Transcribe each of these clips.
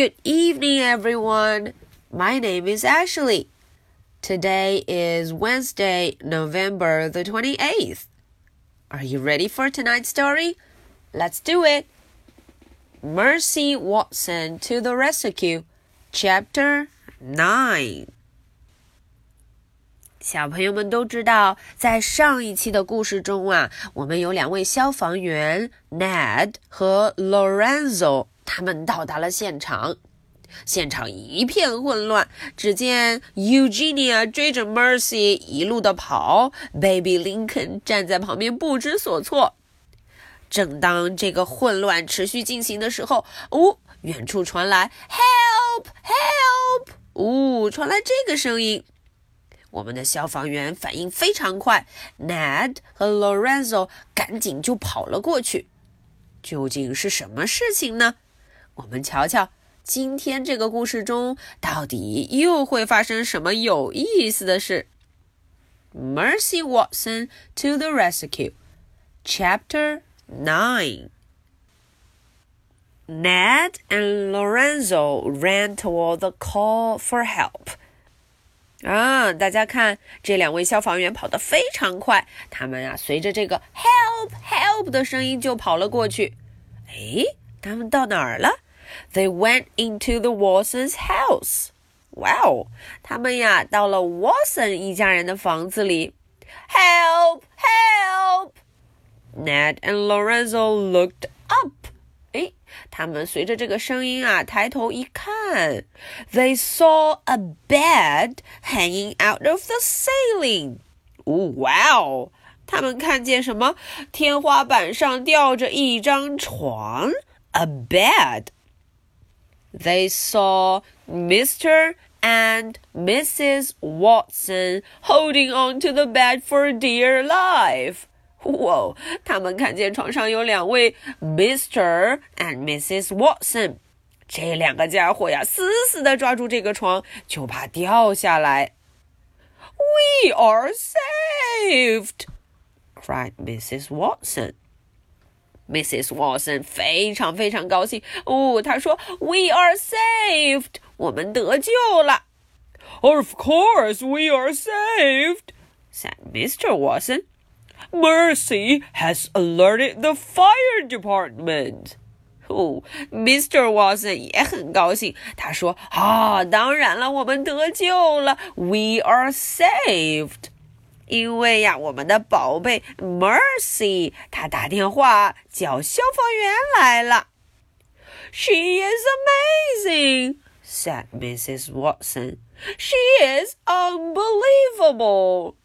Good evening, everyone. My name is Ashley. Today is Wednesday, November the 28th. Are you ready for tonight's story? Let's do it. Mercy Watson to the Rescue, Chapter 9. 小朋友们都知道，在上一期的故事中啊，我们有两位消防员 Ned 和 Lorenzo， 他们到达了现场。现场一片混乱，只见 Eugenia 追着 Mercy 一路的跑，Baby Lincoln 站在旁边不知所措。正当这个混乱持续进行的时候，哦，远处传来 “Help! Help!” 呜，传来这个声音。我们的消防员反应非常快，Ned 和 Lorenzo 赶紧就跑了过去。究竟是什么事情呢？我们瞧瞧，今天这个故事中到底又会发生什么有意思的事？Mercy Watson to the rescue, Chapter Nine. Ned and Lorenzo ran toward the call for help. 啊，大家看，这两位消防员跑得非常快，他们啊，随着这个 “help help” 的声音就跑了过去。哎，他们到哪儿了？They went into the Watsons' house. 哇哦，他们呀，到了 Watson 一家人的房子里。Help help! Ned and Lorenzo looked up. 哎，他们随着这个声音啊，抬头一看，They saw a bed hanging out of the ceiling。哇哦！他们看见什么？天花板上吊着一张床 ，a bed。They saw Mr. and Mrs. Watson holding onto the bed for dear life. 哇！他们看见床上有两位 Mr. and Mrs. Watson，这两个家伙呀，死死的抓住这个床，就怕掉下来。We are saved! cried Mrs. Watson. Mrs. Watson 非常非常高兴哦，她说：“We are saved，我们得救了。” Of course we are saved, said Mr. Watson. Mercy has alerted the fire department. 哦，Mr. Watson 也很高兴。他说：“啊，当然了，我们得救了，We are saved。 ”因为呀，我们的宝贝 Mercy 她打电话叫消防员来了。”She is amazing, said Mrs. Watson. She is unbelievable.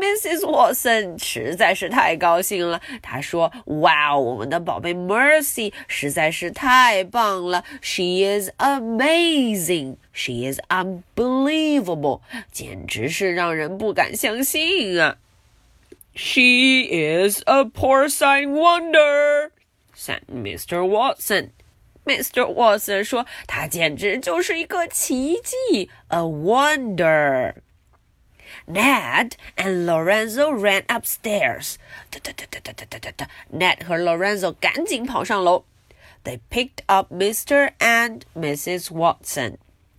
Mrs. Watson 实在是太高兴了，她说：“哇，我们的宝贝 Mercy 实在是太棒了！She is amazing. She is unbelievable. 简直是让人不敢相信啊！She is a porcine wonder," said Mr. Watson. Mr. Watson 说：“她简直就是一个奇迹，a wonder。” Ned and Lorenzo ran upstairs. Ned 和 Lorenzo 赶紧跑上楼。They picked up Mr. and Mrs. Watson.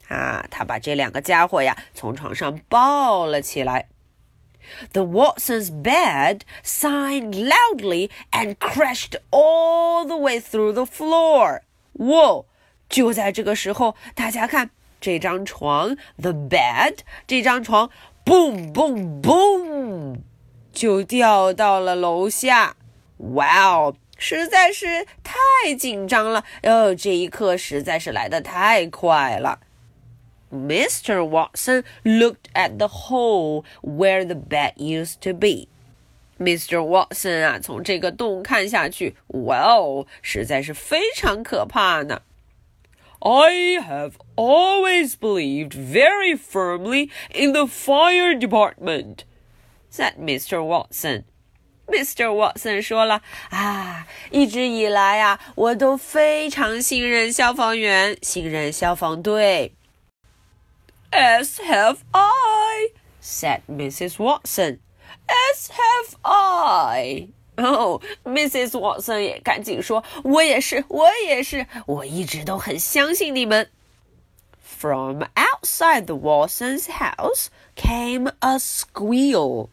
啊，他把这两个家伙呀从床上抱了起来。The Watsons' bed signed loudly and crashed all the way through the floor. 哇！就在这个时候，大家看这张床，the bed，这张床 boom boom boom，就掉到了楼下。哇哦，实在是太紧张了！哦，这一刻实在是来得太快了。Mr. Watson looked at the hole where the bed used to be. Mr. Watson 啊，从这个洞看下去，哇哦，实在是非常可怕呢。I have always believed very firmly in the fire department, said Mr. Watson. Mr. Watson 说了啊，一直以来啊，我都非常信任消防员，信任消防队。As have I, said Mrs. Watson. As have I, 哦、oh,，Mrs. Watson 也赶紧说：“我也是，我也是，我一直都很相信你们。” From outside the Watsons' house came a squeal.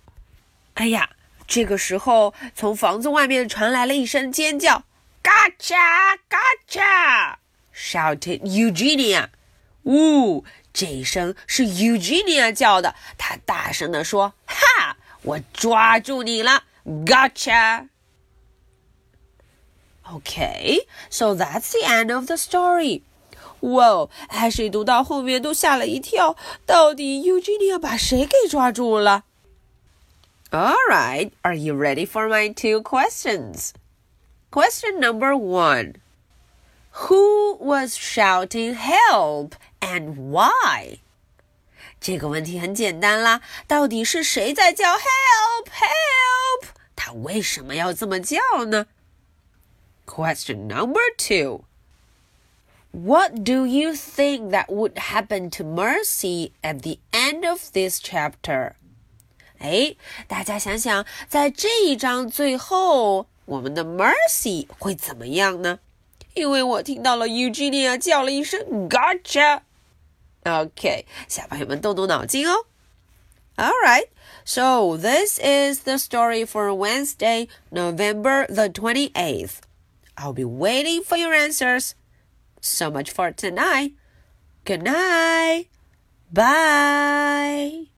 哎呀，这个时候从房子外面传来了一声尖叫，“Gotcha! Gotcha!” shouted Eugenia. 呜，这一声是 Eugenia 叫的，她大声地说：“哈，我抓住你了！” Gotcha. Okay, so that's the end of the story. 哇哦，艾水读到后面都吓了一跳，到底 Eugenia 把谁给抓住了？All right, are you ready for my two questions? Question number one. Who was shouting help and why? 这个问题很简单啦，到底是谁在叫 help help？ 他为什么要这么叫呢？Question number two. What do you think that would happen to Mercy at the end of this chapter? 哎，大家想想，在这一章最后，我们的 Mercy 会怎么样呢？因为我听到了 Eugenia 叫了一声 “Gotcha”。OK，小朋友们动动脑筋哦。 All right, so this is the story for Wednesday, November the 28th. I'll be waiting for your answers. So much for tonight. Good night. Bye.